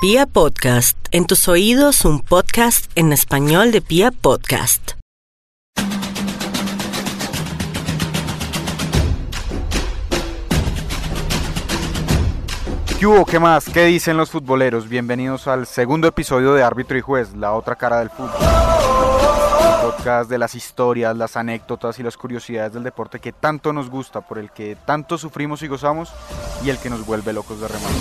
Pia Podcast, en tus oídos un podcast en español de Pia Podcast. ¿Qué hubo? ¿Qué más? ¿Qué dicen los futboleros? Bienvenidos al segundo episodio de Árbitro y Juez, la otra cara del fútbol. Podcast de las historias, las anécdotas y las curiosidades del deporte que tanto nos gusta, por el que tanto sufrimos y gozamos y el que nos vuelve locos de remate.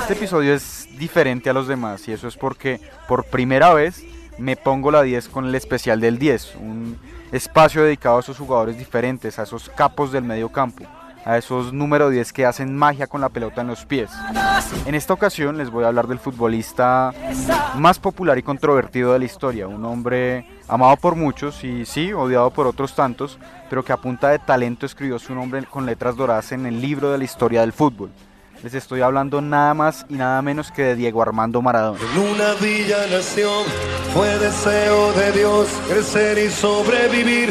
Este episodio es diferente a los demás y eso es porque por primera vez me pongo la 10 con el especial del 10, un espacio dedicado a esos jugadores diferentes, a esos capos del medio campo, a esos número 10 que hacen magia con la pelota en los pies. En esta ocasión les voy a hablar del futbolista más popular y controvertido de la historia, un hombre amado por muchos y sí, odiado por otros tantos, pero que a punta de talento escribió su nombre con letras doradas en el libro de la historia del fútbol. Les estoy hablando nada más y nada menos que de Diego Armando Maradona. En una villa fue deseo de Dios crecer y sobrevivir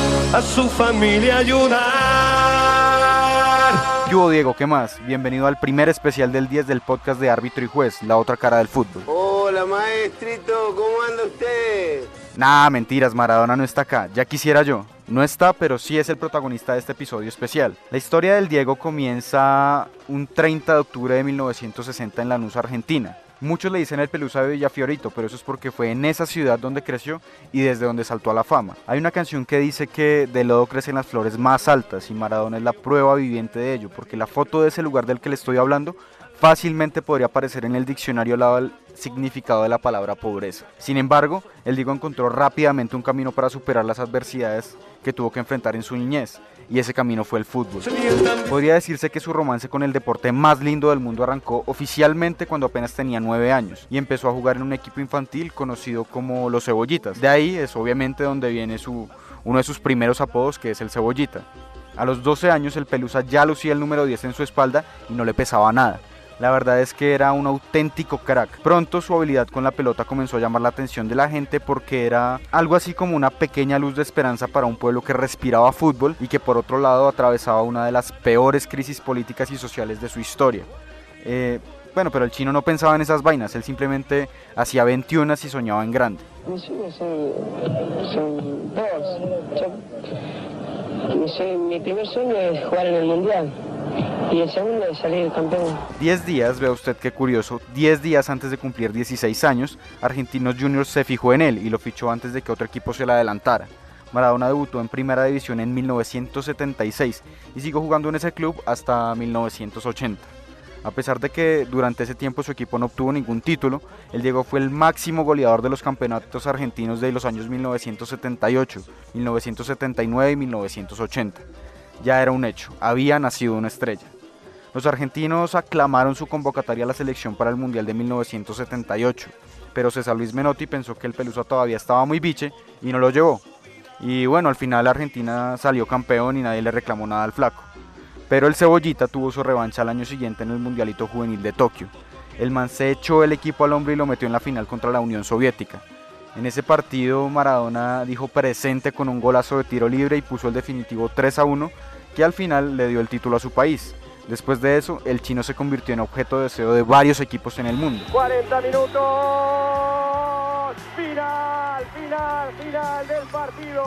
a su familia ayudar. ¿Qué hubo, Diego? ¿Qué más? Bienvenido al primer especial del 10 del podcast de Árbitro y Juez, la otra cara del fútbol. Hola maestrito, ¿cómo anda usted? Nah, mentiras, Maradona no está acá, ya quisiera yo. No está, pero sí es el protagonista de este episodio especial. La historia del Diego comienza un 30 de octubre de 1960 en Lanús, Argentina. Muchos le dicen el Pelusa de Villafiorito, pero eso es porque fue en esa ciudad donde creció y desde donde saltó a la fama. Hay una canción que dice que de lodo crecen las flores más altas y Maradona es la prueba viviente de ello, porque la foto de ese lugar del que le estoy hablando fácilmente podría aparecer en el diccionario al lado del significado de la palabra pobreza. Sin embargo, el Diego encontró rápidamente un camino para superar las adversidades que tuvo que enfrentar en su niñez, y ese camino fue el fútbol. Podría decirse que su romance con el deporte más lindo del mundo arrancó oficialmente cuando apenas tenía 9 años y empezó a jugar en un equipo infantil conocido como los Cebollitas. De ahí es obviamente donde viene uno de sus primeros apodos que es el Cebollita. A los 12 años el Pelusa ya lucía el número 10 en su espalda y no le pesaba nada. La verdad es que era un auténtico crack. Pronto su habilidad con la pelota comenzó a llamar la atención de la gente porque era algo así como una pequeña luz de esperanza para un pueblo que respiraba fútbol y que por otro lado atravesaba una de las peores crisis políticas y sociales de su historia. Eh, bueno, pero el chino no pensaba en esas vainas, él simplemente hacía 21 y soñaba en grande. Mi primer sueño es jugar en el Mundial y el segundo campeón. 10 días, vea usted qué curioso, 10 días antes de cumplir 16 años, Argentinos Juniors se fijó en él y lo fichó antes de que otro equipo se le adelantara. Maradona debutó en primera división en 1976 y siguió jugando en ese club hasta 1980. A pesar de que durante ese tiempo su equipo no obtuvo ningún título, el Diego fue el máximo goleador de los campeonatos argentinos de los años 1978, 1979 y 1980. Ya era un hecho, había nacido una estrella. Los argentinos aclamaron su convocatoria a la selección para el Mundial de 1978, pero César Luis Menotti pensó que el Pelusa todavía estaba muy biche y no lo llevó. Y bueno, al final Argentina salió campeón y nadie le reclamó nada al flaco. Pero el Cebollita tuvo su revancha al año siguiente en el Mundialito Juvenil de Tokio. El man se echó el equipo al hombro y lo metió en la final contra la Unión Soviética. En ese partido Maradona dijo presente con un golazo de tiro libre y puso el definitivo 3 a 1 que al final le dio el título a su país. Después de eso, el chino se convirtió en objeto de deseo de varios equipos en el mundo. 40 minutos. Final, final, final del partido.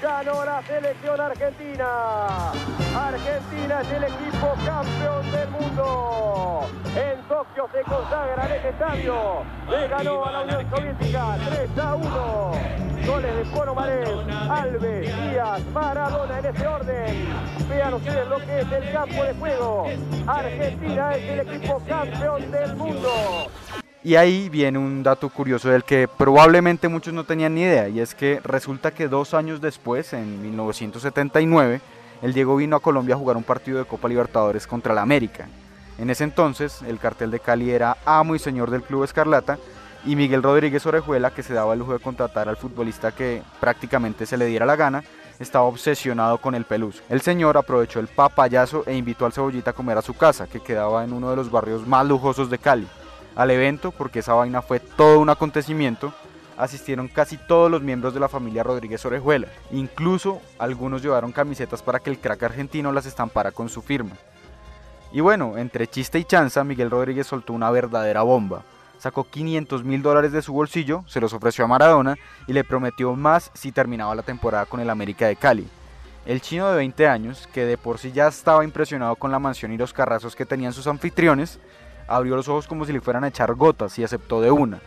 Ganó la selección argentina. Argentina es el equipo campeón del mundo. En Tokio se consagra en este estadio. Le ganó a la Unión Soviética 3 a 1. Goles de Ponomares, Alves, Díaz, Maradona en ese orden. Vean ustedes lo que es el campo de juego. Argentina es el equipo campeón del mundo. Y ahí viene un dato curioso del que probablemente muchos no tenían ni idea, y es que resulta que dos años después, en 1979, el Diego vino a Colombia a jugar un partido de Copa Libertadores contra el América. En ese entonces, el cartel de Cali era amo y señor del Club Escarlata y Miguel Rodríguez Orejuela, que se daba el lujo de contratar al futbolista que prácticamente se le diera la gana, estaba obsesionado con el Peluso. El señor aprovechó el papayazo e invitó al Cebollita a comer a su casa, que quedaba en uno de los barrios más lujosos de Cali. Al evento, porque esa vaina fue todo un acontecimiento, asistieron casi todos los miembros de la familia Rodríguez Orejuela. Incluso algunos llevaron camisetas para que el crack argentino las estampara con su firma. Y bueno, entre chiste y chanza, Miguel Rodríguez soltó una verdadera bomba. Sacó 500 mil dólares de su bolsillo, se los ofreció a Maradona y le prometió más si terminaba la temporada con el América de Cali. El chino de 20 años, que de por sí ya estaba impresionado con la mansión y los carrazos que tenían sus anfitriones, abrió los ojos como si le fueran a echar gotas y aceptó de una.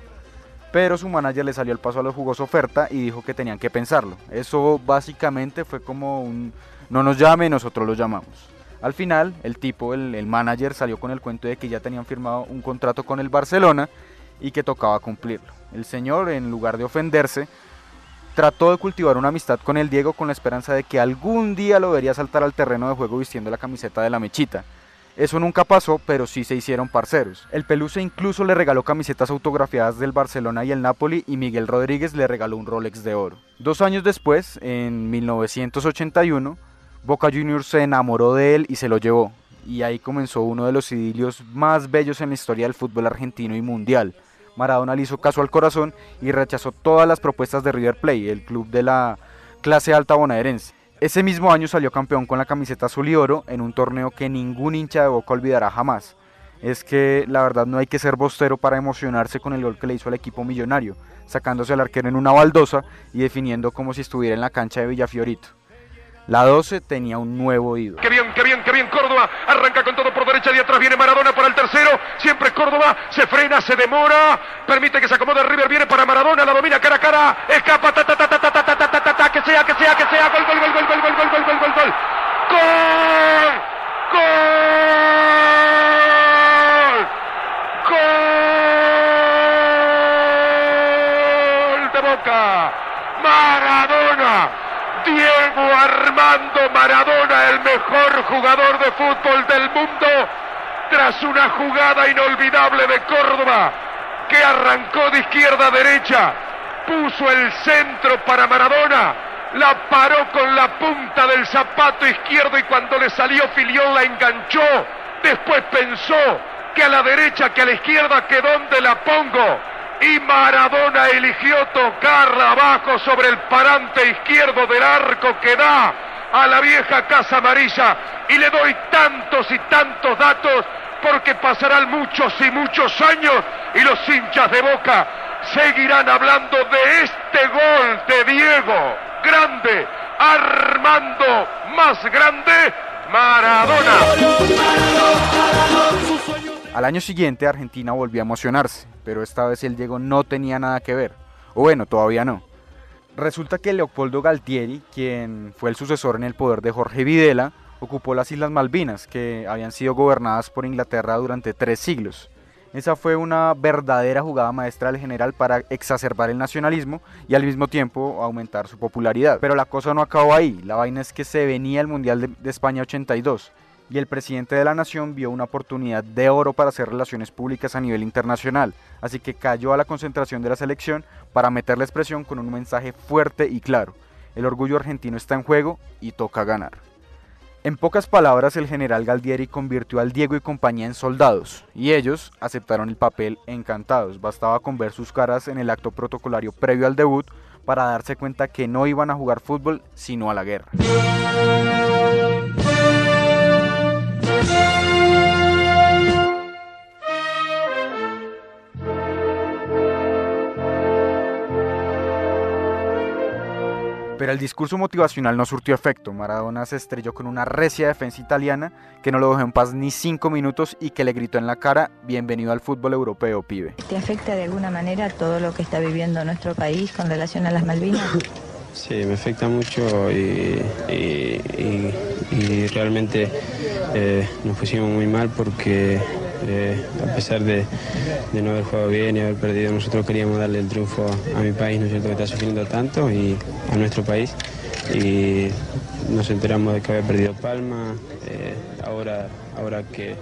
Pero su manager le salió el paso a la jugosa oferta y dijo que tenían que pensarlo. Eso básicamente fue como un no nos llame, nosotros lo llamamos. Al final, el tipo, el, el, manager, salió con el cuento de que ya tenían firmado un contrato con el Barcelona y que tocaba cumplirlo. El señor, en lugar de ofenderse, trató de cultivar una amistad con el Diego con la esperanza de que algún día lo vería saltar al terreno de juego vistiendo la camiseta de la mechita. Eso nunca pasó, pero sí se hicieron parceros. El Pelusa incluso le regaló camisetas autografiadas del Barcelona y el Napoli y Miguel Rodríguez le regaló un Rolex de oro. Dos años después, en 1981, Boca Juniors se enamoró de él y se lo llevó. Y ahí comenzó uno de los idilios más bellos en la historia del fútbol argentino y mundial. Maradona le hizo caso al corazón y rechazó todas las propuestas de River Plate, el club de la clase alta bonaerense. Ese mismo año salió campeón con la camiseta azul y oro en un torneo que ningún hincha de Boca olvidará jamás. Es que la verdad no hay que ser bostero para emocionarse con el gol que le hizo al equipo millonario, sacándose al arquero en una baldosa y definiendo como si estuviera en la cancha de Villafiorito. La 12 tenía un nuevo ídolo. Qué bien, qué bien, qué bien Córdoba. Arranca con todo por derecha y atrás viene Maradona para el tercero. Siempre Córdoba. Se frena, se demora. Permite que se acomode River. Viene para Maradona. La domina cara a cara. Escapa. Ta, ta, ta, ta, ta, ta, que sea, que sea, que sea. Gol, gol, gol, gol, gol, gol, gol, gol, gol, gol, gol. Gol. Gol. Gol de Boca. Maradona. Diego Armando Maradona, el mejor jugador de fútbol del mundo, tras una jugada inolvidable de Córdoba, que arrancó de izquierda a derecha, puso el centro para Maradona, la paró con la punta del zapato izquierdo y cuando le salió Filión la enganchó, después pensó que a la derecha, que a la izquierda, que dónde la pongo, y Maradona eligió tocarla abajo sobre el parante izquierdo del arco que da a la vieja Casa Amarilla. Y le doy tantos y tantos datos porque pasarán muchos y muchos años y los hinchas de Boca seguirán hablando de este gol de Diego, grande, Armando, más grande, Maradona. Al año siguiente Argentina volvió a emocionarse, pero esta vez el Diego no tenía nada que ver. O bueno, todavía no. Resulta que Leopoldo Galtieri, quien fue el sucesor en el poder de Jorge Videla, ocupó las Islas Malvinas, que habían sido gobernadas por Inglaterra durante tres siglos. Esa fue una verdadera jugada maestra del general para exacerbar el nacionalismo y al mismo tiempo aumentar su popularidad. Pero la cosa no acabó ahí, la vaina es que se venía el Mundial de, España 82 y el presidente de la nación vio una oportunidad de oro para hacer relaciones públicas a nivel internacional, así que cayó a la concentración de la selección para meterles presión con un mensaje fuerte y claro. El orgullo argentino está en juego y toca ganar. En pocas palabras, el general Galdieri convirtió al Diego y compañía en soldados, y ellos aceptaron el papel encantados. Bastaba con ver sus caras en el acto protocolario previo al debut para darse cuenta que no iban a jugar fútbol, sino a la guerra. Pero el discurso motivacional no surtió efecto. Maradona se estrelló con una recia defensa italiana que no lo dejó en paz ni cinco minutos y que le gritó en la cara, bienvenido al fútbol europeo, pibe. ¿Te afecta de alguna manera todo lo que está viviendo nuestro país con relación a las Malvinas? Sí, me afecta mucho y, y, y, y realmente eh, nos pusimos muy mal porque eh, a pesar de, no haber jugado bien y haber perdido, nosotros queríamos darle el triunfo a mi país, ¿no es cierto?, que está sufriendo tanto, y a nuestro país. Y nos enteramos de que había perdido Palma, eh, ahora, ahora que,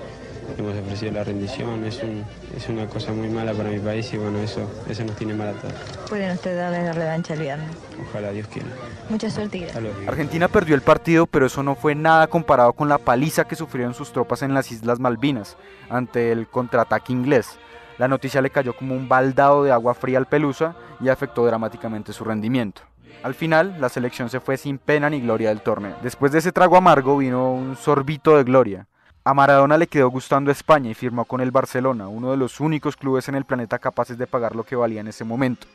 hemos ofrecido la rendición. Es, un, es una cosa muy mala para mi país y bueno, eso, eso nos tiene mal a todos. Pueden ustedes darle la revancha el viernes. Ojalá Dios quiera. Mucha suerte. Argentina perdió el partido, pero eso no fue nada comparado con la paliza que sufrieron sus tropas en las Islas Malvinas ante el contraataque inglés. La noticia le cayó como un baldado de agua fría al Pelusa y afectó dramáticamente su rendimiento. Al final, la selección se fue sin pena ni gloria del torneo. Después de ese trago amargo vino un sorbito de gloria. A Maradona le quedó gustando España y firmó con el Barcelona, uno de los únicos clubes en el planeta capaces de pagar lo que valía en ese momento.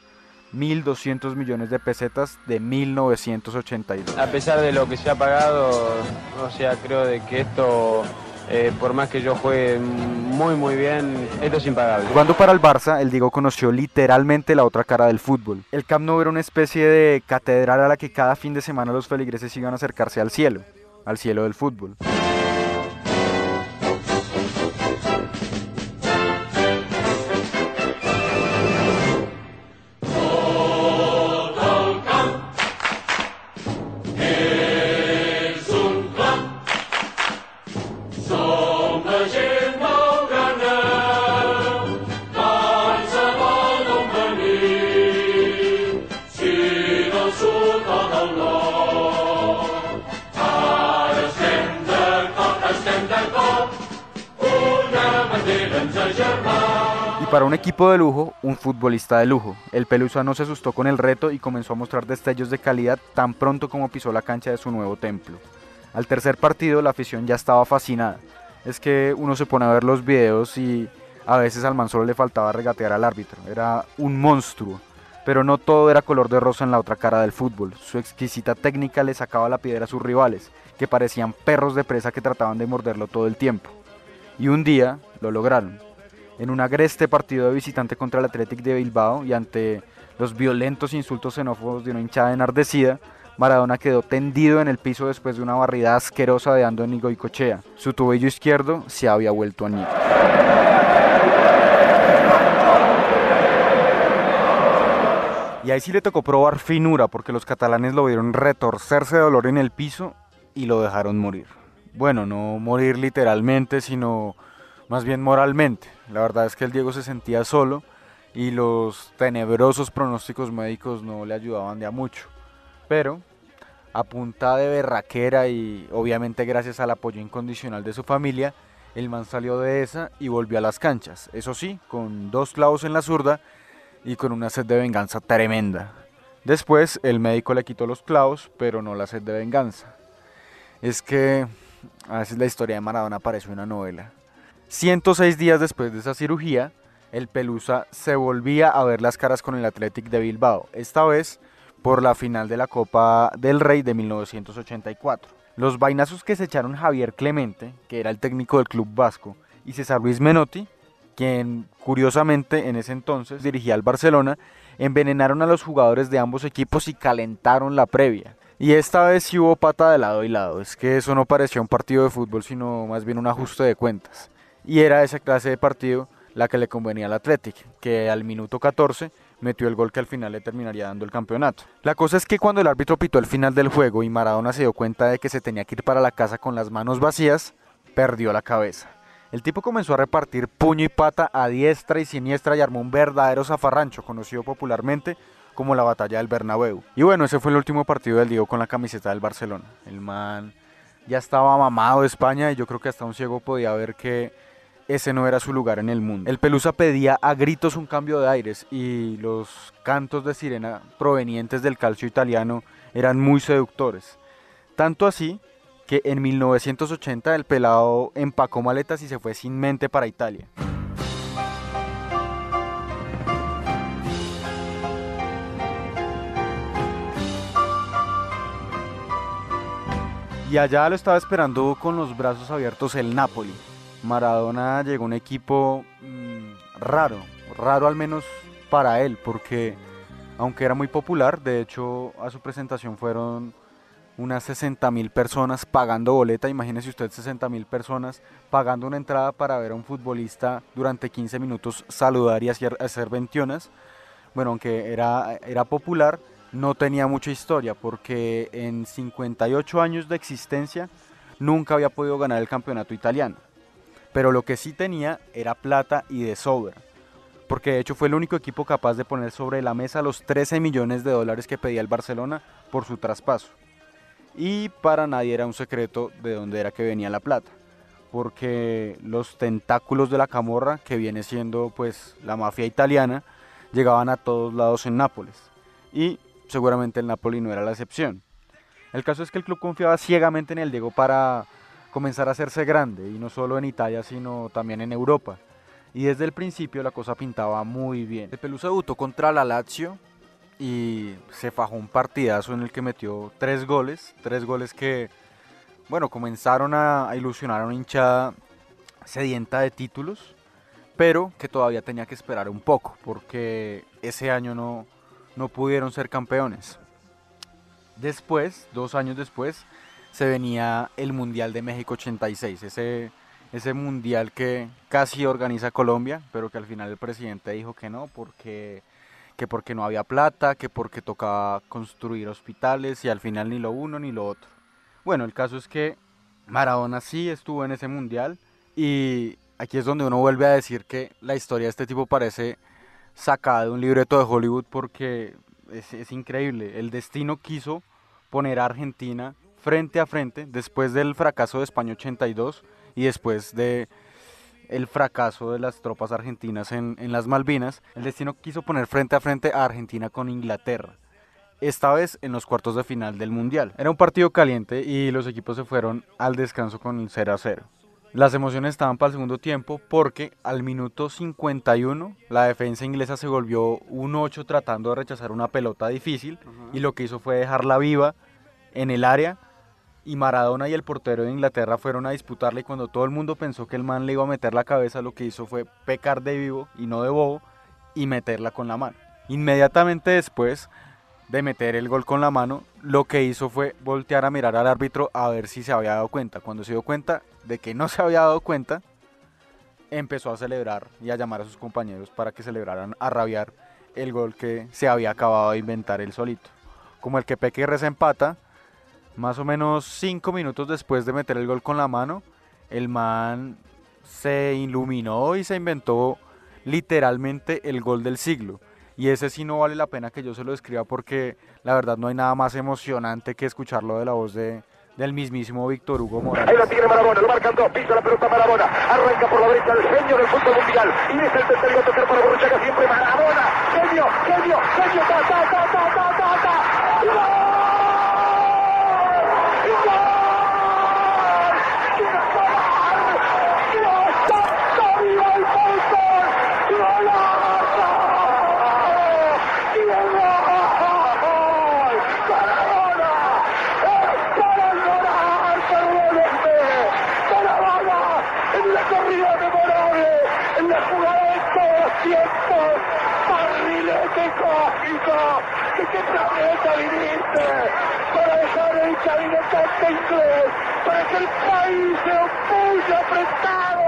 1.200 millones de pesetas de 1982. A pesar de lo que se ha pagado, o sea, creo de que esto, eh, por más que yo juegue muy muy bien, esto es impagable. Jugando para el Barça, el Diego conoció literalmente la otra cara del fútbol. El Camp Nou era una especie de catedral a la que cada fin de semana los feligreses iban a acercarse al cielo, al cielo del fútbol. Equipo de lujo, un futbolista de lujo. El Pelusa no se asustó con el reto y comenzó a mostrar destellos de calidad tan pronto como pisó la cancha de su nuevo templo. Al tercer partido la afición ya estaba fascinada. Es que uno se pone a ver los videos y a veces al man le faltaba regatear al árbitro. Era un monstruo. Pero no todo era color de rosa en la otra cara del fútbol. Su exquisita técnica le sacaba la piedra a sus rivales, que parecían perros de presa que trataban de morderlo todo el tiempo. Y un día lo lograron. En un agreste partido de visitante contra el Athletic de Bilbao y ante los violentos insultos xenófobos de una hinchada enardecida, Maradona quedó tendido en el piso después de una barrida asquerosa de Andoni Goicochea. Su tobillo izquierdo se había vuelto añicos. Y ahí sí le tocó probar finura porque los catalanes lo vieron retorcerse de dolor en el piso y lo dejaron morir. Bueno, no morir literalmente, sino más bien moralmente. La verdad es que el Diego se sentía solo y los tenebrosos pronósticos médicos no le ayudaban de a mucho. Pero a punta de berraquera y obviamente gracias al apoyo incondicional de su familia, el man salió de esa y volvió a las canchas. Eso sí, con dos clavos en la zurda y con una sed de venganza tremenda. Después el médico le quitó los clavos, pero no la sed de venganza. Es que a veces la historia de Maradona parece una novela. 106 días después de esa cirugía, el Pelusa se volvía a ver las caras con el Athletic de Bilbao, esta vez por la final de la Copa del Rey de 1984. Los vainazos que se echaron Javier Clemente, que era el técnico del club vasco, y César Luis Menotti, quien curiosamente en ese entonces dirigía al Barcelona, envenenaron a los jugadores de ambos equipos y calentaron la previa. Y esta vez sí hubo pata de lado y lado, es que eso no parecía un partido de fútbol, sino más bien un ajuste de cuentas. Y era esa clase de partido la que le convenía al Athletic, que al minuto 14 metió el gol que al final le terminaría dando el campeonato. La cosa es que cuando el árbitro pitó el final del juego y Maradona se dio cuenta de que se tenía que ir para la casa con las manos vacías, perdió la cabeza. El tipo comenzó a repartir puño y pata a diestra y siniestra y armó un verdadero zafarrancho, conocido popularmente como la batalla del Bernabéu. Y bueno, ese fue el último partido del Diego con la camiseta del Barcelona. El man ya estaba mamado de España y yo creo que hasta un ciego podía ver que ese no era su lugar en el mundo. El Pelusa pedía a gritos un cambio de aires y los cantos de sirena provenientes del calcio italiano eran muy seductores. Tanto así que en 1980 el pelado empacó maletas y se fue sin mente para Italia. Y allá lo estaba esperando con los brazos abiertos el Napoli. Maradona llegó un equipo mmm, raro, raro al menos para él, porque aunque era muy popular, de hecho a su presentación fueron unas 60 mil personas pagando boleta, imagínese usted 60 mil personas pagando una entrada para ver a un futbolista durante 15 minutos saludar y hacer, hacer. Bueno, aunque era, era popular, no tenía mucha historia, porque en 58 años de existencia nunca había podido ganar el campeonato italiano. Pero lo que sí tenía era plata y de sobra, porque de hecho fue el único equipo capaz de poner sobre la mesa los 13 millones de dólares que pedía el Barcelona por su traspaso. Y para nadie era un secreto de dónde era que venía la plata, porque los tentáculos de la camorra, que viene siendo pues la mafia italiana, llegaban a todos lados en Nápoles. Y seguramente el Napoli no era la excepción. El caso es que el club confiaba ciegamente en el Diego para comenzar a hacerse grande, y no solo en Italia, sino también en Europa. Y desde el principio la cosa pintaba muy bien. El Pelusa debutó contra la Lazio y se fajó un partidazo en el que metió tres goles, tres goles que, bueno, comenzaron a, ilusionar a una hinchada sedienta de títulos, pero que todavía tenía que esperar un poco, porque ese año no, no pudieron ser campeones. Después, dos años después, se venía el Mundial de México 86, ese, ese mundial que casi organiza Colombia, pero que al final el presidente dijo que no, porque, que porque no había plata, que porque tocaba construir hospitales y al final ni lo uno ni lo otro. Bueno, el caso es que Maradona sí estuvo en ese mundial y aquí es donde uno vuelve a decir que la historia de este tipo parece sacada de un libreto de Hollywood porque es, es increíble. El destino quiso poner a Argentina frente a frente después del fracaso de España 82 y después de el fracaso de las tropas argentinas en, en, las Malvinas, el destino quiso poner frente a frente a Argentina con Inglaterra. Esta vez en los cuartos de final del Mundial. Era un partido caliente y los equipos se fueron al descanso con el 0 a 0. Las emociones estaban para el segundo tiempo porque al minuto 51 la defensa inglesa se volvió 1-8 tratando de rechazar una pelota difícil y lo que hizo fue dejarla viva en el área y Maradona y el portero de Inglaterra fueron a disputarle y cuando todo el mundo pensó que el man le iba a meter la cabeza, lo que hizo fue pecar de vivo y no de bobo y meterla con la mano. Inmediatamente después de meter el gol con la mano, lo que hizo fue voltear a mirar al árbitro a ver si se había dado cuenta. Cuando se dio cuenta de que no se había dado cuenta, empezó a celebrar y a llamar a sus compañeros para que celebraran a rabiar el gol que se había acabado de inventar él solito. Como el que peque y reza empata, más o menos cinco minutos después de meter el gol con la mano, el man se iluminó y se inventó literalmente el gol del siglo. Y ese sí no vale la pena que yo se lo escriba porque la verdad no hay nada más emocionante que escucharlo de la voz de, del mismísimo Víctor Hugo Morales. Ahí lo tiene Marabona, lo marcan dos, pisa la pelota Marabona, arranca por la derecha el genio del fútbol mundial y es el tercero a tocar para Borruchaga siempre Marabona, genio, genio, genio, ta, ta, ta, ta, ta, ta, ta. ¡Gol! ¿De qué planeta viniste? Para dejar el cabinetante inglés, para que el país se opulle apretado,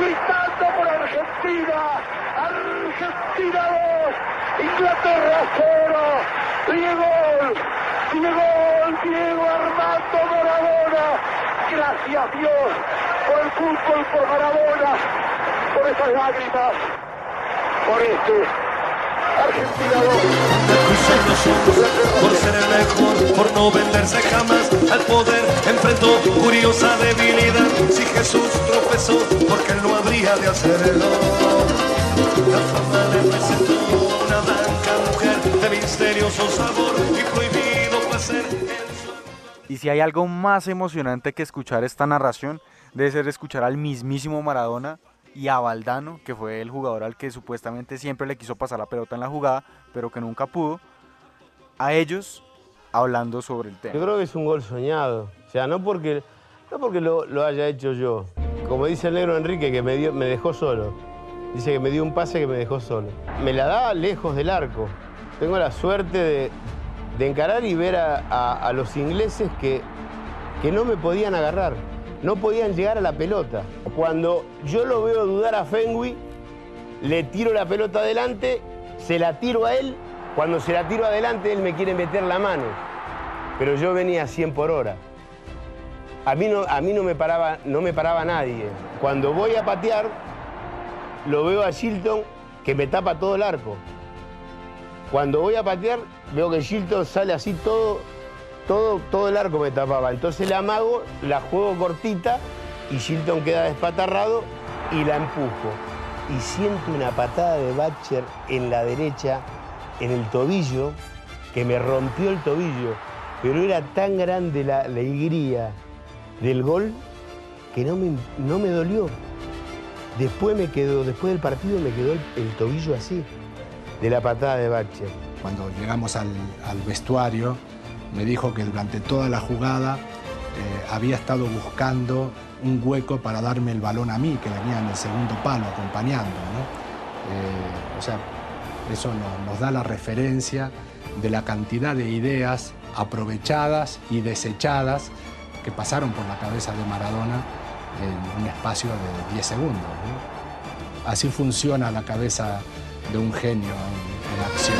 gritando por Argentina. Argentina 2, Inglaterra 0. Diego, Diego, Diego Armando Maradona. Gracias Dios por el fútbol, por Maradona, por esas lágrimas, por este Argentina 2. Por ser el mejor, por no venderse jamás al poder, enfrentó curiosa debilidad. Si Jesús tropezó, porque él no habría de hacerlo. La fama le presentó una blanca mujer de misterioso sabor y prohibido placer. Y si hay algo más emocionante que escuchar esta narración, debe ser escuchar al mismísimo Maradona y a Valdano, que fue el jugador al que supuestamente siempre le quiso pasar la pelota en la jugada, pero que nunca pudo, a ellos hablando sobre el tema. Yo creo que es un gol soñado, o sea, no porque, no porque lo, haya hecho yo. Como dice el negro Enrique, que me, dio, me dejó solo. Dice que me dio un pase que me dejó solo. Me la da lejos del arco. Tengo la suerte de, de encarar y ver a, a, a los ingleses que, que no me podían agarrar no podían llegar a la pelota. Cuando yo lo veo dudar a Fenwi, le tiro la pelota adelante, se la tiro a él, cuando se la tiro adelante él me quiere meter la mano, pero yo venía a 100 por hora. a mí no, a mí no, me, paraba, no me paraba nadie. Cuando voy a patear, lo veo a Shilton que me tapa todo el arco. Cuando voy a patear, veo que Shilton sale así todo, todo, todo el arco me tapaba. Entonces la amago, la juego cortita y Shilton queda despatarrado y la empujo. Y siento una patada de Batcher en la derecha, en el tobillo, que me rompió el tobillo. Pero era tan grande la alegría del gol que no me, no me dolió. Después me quedó, después del partido me quedó el, tobillo así, de la patada de Batcher. Cuando llegamos al, vestuario, me dijo que durante toda la jugada había estado buscando un hueco para darme el balón a mí, que venía en el segundo palo acompañando. Eh, o sea, eso no- nos da la referencia de la cantidad de ideas aprovechadas y desechadas que pasaron por la cabeza de Maradona en un espacio de 10 segundos. Así funciona la cabeza de un genio en, en acción.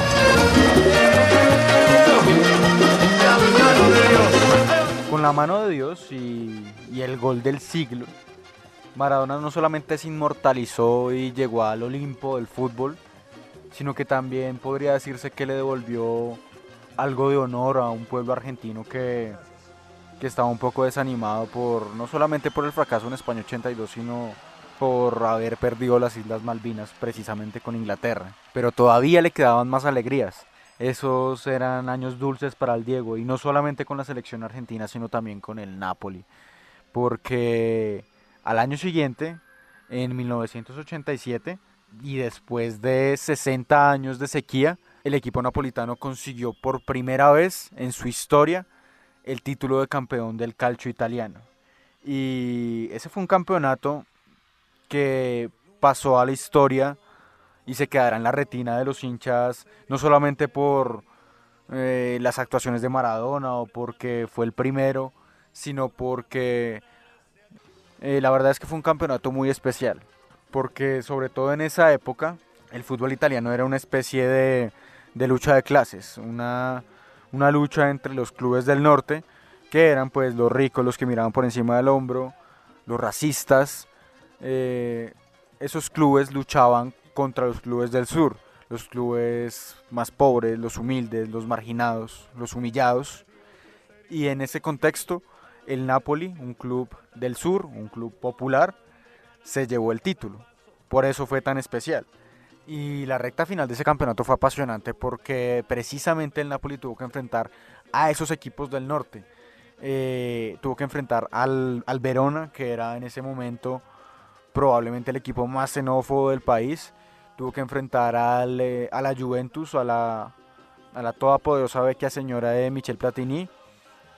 Con la mano de Dios y, el gol del siglo, Maradona no solamente se inmortalizó y llegó al Olimpo del fútbol, sino que también podría decirse que le devolvió algo de honor a un pueblo argentino que, que estaba un poco desanimado por no solamente por el fracaso en España 82, sino por haber perdido las Islas Malvinas precisamente con Inglaterra. Pero todavía le quedaban más alegrías. Esos eran años dulces para el Diego y no solamente con la selección argentina, sino también con el Napoli. Porque al año siguiente, en 1987, y después de 60 años de sequía, el equipo napolitano consiguió por primera vez en su historia el título de campeón del calcio italiano. Y ese fue un campeonato que pasó a la historia y se quedará en la retina de los hinchas, no solamente por eh, las actuaciones de Maradona o porque fue el primero, sino porque eh, la verdad es que fue un campeonato muy especial, porque sobre todo en esa época el fútbol italiano era una especie de, de lucha de clases, una, una lucha entre los clubes del norte, que eran pues los ricos, los que miraban por encima del hombro, los racistas, eh, esos clubes luchaban contra los clubes del sur, los clubes más pobres, los humildes, los marginados, los humillados. Y en ese contexto, el Napoli, un club del sur, un club popular, se llevó el título. Por eso fue tan especial. Y la recta final de ese campeonato fue apasionante porque precisamente el Napoli tuvo que enfrentar a esos equipos del norte. Eh, tuvo que enfrentar al, al Verona, que era en ese momento probablemente el equipo más xenófobo del país. Tuvo que enfrentar al, eh, a la Juventus, a la, a la todopoderosa vecchia señora de Michel Platini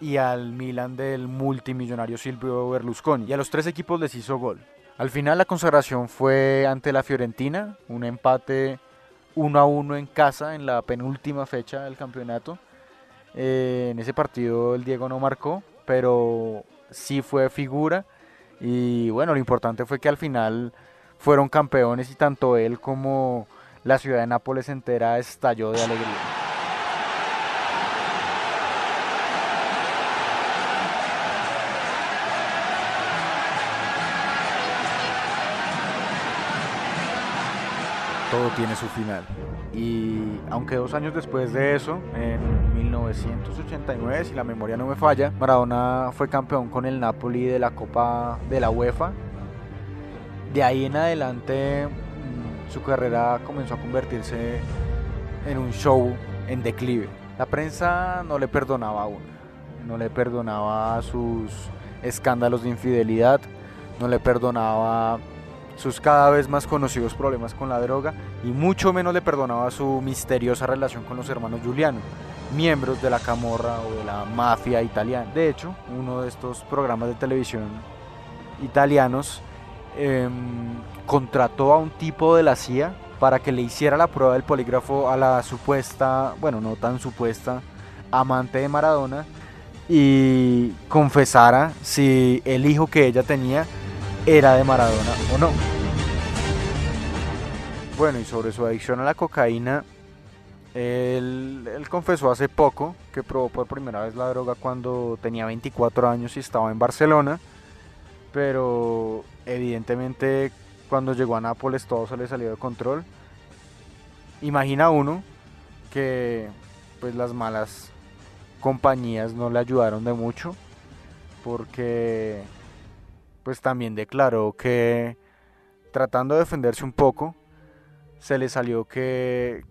y al Milan del multimillonario Silvio Berlusconi. Y a los tres equipos les hizo gol. Al final la consagración fue ante la Fiorentina, un empate 1 a 1 en casa en la penúltima fecha del campeonato. Eh, en ese partido el Diego no marcó, pero sí fue figura. Y bueno, lo importante fue que al final fueron campeones y tanto él como la ciudad de Nápoles entera estalló de alegría. todo tiene su final. Y aunque dos años después de eso, en 1989, si la memoria no me falla, Maradona fue campeón con el Napoli de la Copa de la UEFA. De ahí en adelante mm, su carrera comenzó a convertirse en un show en declive. La prensa no le perdonaba aún, no le perdonaba sus escándalos de infidelidad, no le perdonaba sus cada vez más conocidos problemas con la droga y mucho menos le perdonaba su misteriosa relación con los hermanos Giuliano, miembros de la camorra o de la mafia italiana. De hecho, uno de estos programas de televisión italianos eh, contrató a un tipo de la CIA para que le hiciera la prueba del polígrafo a la supuesta, bueno, no tan supuesta, amante de Maradona y confesara si el hijo que ella tenía era de Maradona o no. Bueno, y sobre su adicción a la cocaína, él confesó hace poco que probó por primera vez la droga cuando tenía 24 años y estaba en Barcelona, pero evidentemente cuando llegó a Nápoles todo se le salió de control. Imagina uno que pues las malas compañías no le ayudaron de mucho porque pues también declaró que tratando de defenderse un poco se le salió que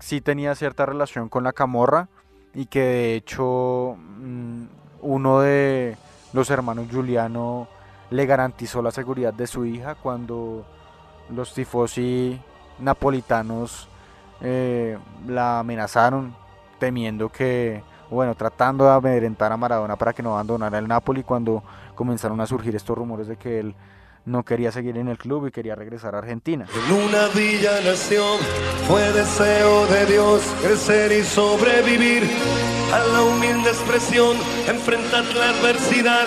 sí tenía cierta relación con la camorra y que de hecho mm, uno de los hermanos Giuliano le garantizó la seguridad de su hija cuando los tifosi napolitanos eh, la amenazaron temiendo que, bueno, tratando de amedrentar a Maradona para que no abandonara el Napoli cuando comenzaron a surgir estos rumores de que él no quería seguir en el club y quería regresar a Argentina. En una fue deseo de Dios crecer y sobrevivir a la humilde expresión, enfrentar la adversidad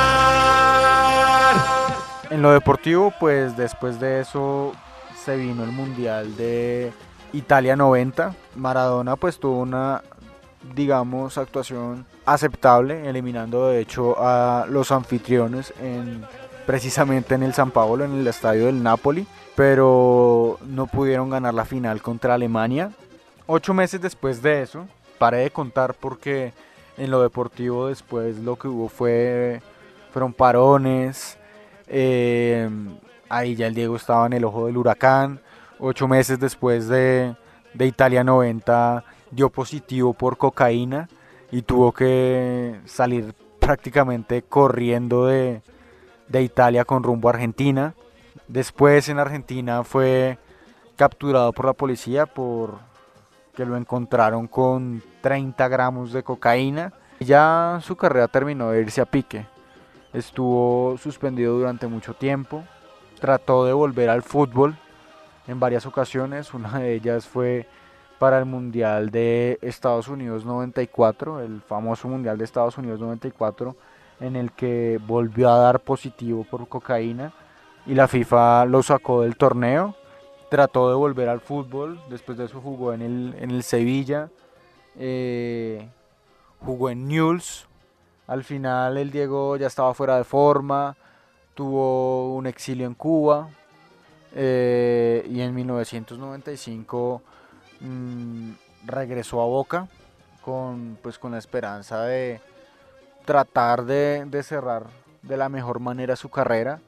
En lo deportivo, pues después de eso se vino el Mundial de Italia 90. Maradona pues tuvo una, digamos, actuación aceptable, eliminando de hecho a los anfitriones en, precisamente en el San Paolo, en el estadio del Napoli, pero no pudieron ganar la final contra Alemania. Ocho meses después de eso, paré de contar porque en lo deportivo después lo que hubo fue fueron parones. Eh, ahí ya el Diego estaba en el ojo del huracán. Ocho meses después de, de Italia 90 dio positivo por cocaína y tuvo que salir prácticamente corriendo de, de Italia con rumbo a Argentina. Después en Argentina fue capturado por la policía por que lo encontraron con 30 gramos de cocaína. Ya su carrera terminó de irse a pique. Estuvo suspendido durante mucho tiempo. Trató de volver al fútbol en varias ocasiones. Una de ellas fue para el Mundial de Estados Unidos 94, el famoso Mundial de Estados Unidos 94, en el que volvió a dar positivo por cocaína y la FIFA lo sacó del torneo. Trató de volver al fútbol, después de eso jugó en el, en el Sevilla, eh, jugó en Newell's. Al final el Diego ya estaba fuera de forma, tuvo un exilio en Cuba eh, y en 1995 mm, regresó a Boca con, pues, con la esperanza de tratar de, de cerrar de la mejor manera su carrera,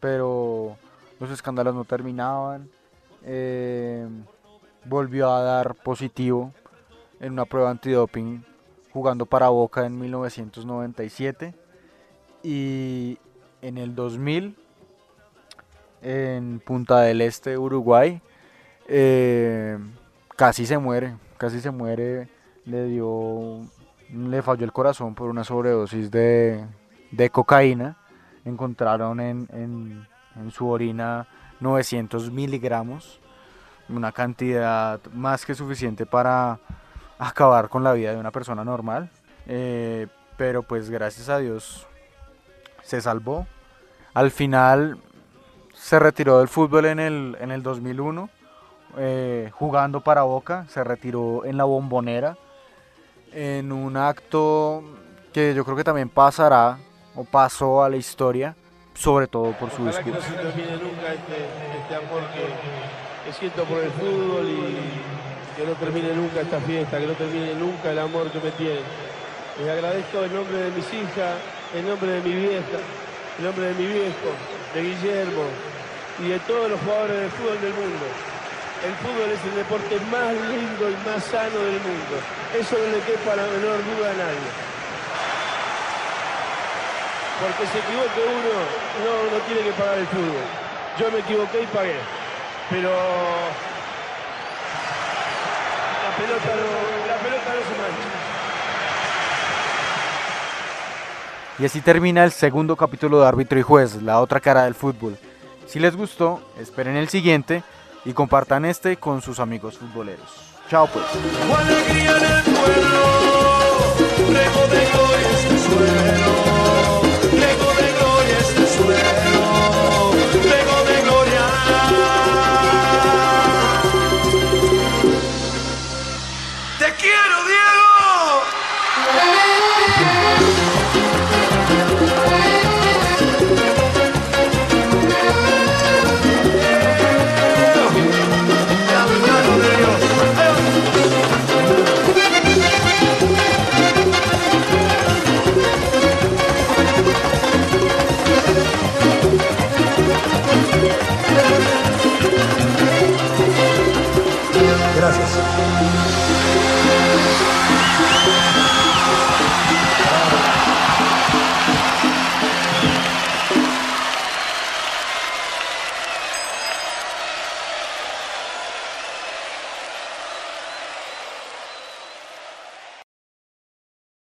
pero los escándalos no terminaban. eh, volvió a dar positivo en una prueba antidoping jugando para Boca en 1997 y en el 2000 en Punta del Este, Uruguay, eh, casi se muere, casi se muere, le dio, le falló el corazón por una sobredosis de, de cocaína, encontraron en, en- en su orina 900 miligramos, una cantidad más que suficiente para acabar con la vida de una persona normal, eh, pero pues gracias a Dios se salvó. Al final se retiró del fútbol en el, en el 2001, eh, jugando para Boca, se retiró en la bombonera, en un acto que yo creo que también pasará o pasó a la historia, sobre todo por su Ojalá que no discurso. se termine nunca este, este amor que, que siento por el fútbol y que no termine nunca esta fiesta, que no termine nunca el amor que me tienen. Les agradezco en nombre de mis hijas, en nombre de mi vieja, en nombre de mi viejo, de Guillermo y de todos los jugadores de fútbol del mundo. El fútbol es el deporte más lindo y más sano del mundo. Eso no le quepa la menor duda a nadie. Porque se equivoque uno, no, no tiene que pagar el fútbol. Yo me equivoqué y pagué. Pero la pelota no, la pelota no se mancha. Y así termina el segundo capítulo de Árbitro y Juez, la otra cara del fútbol. Si les gustó, esperen el siguiente y compartan este con sus amigos futboleros. Chao pues. alegría en el pueblo, de este suelo.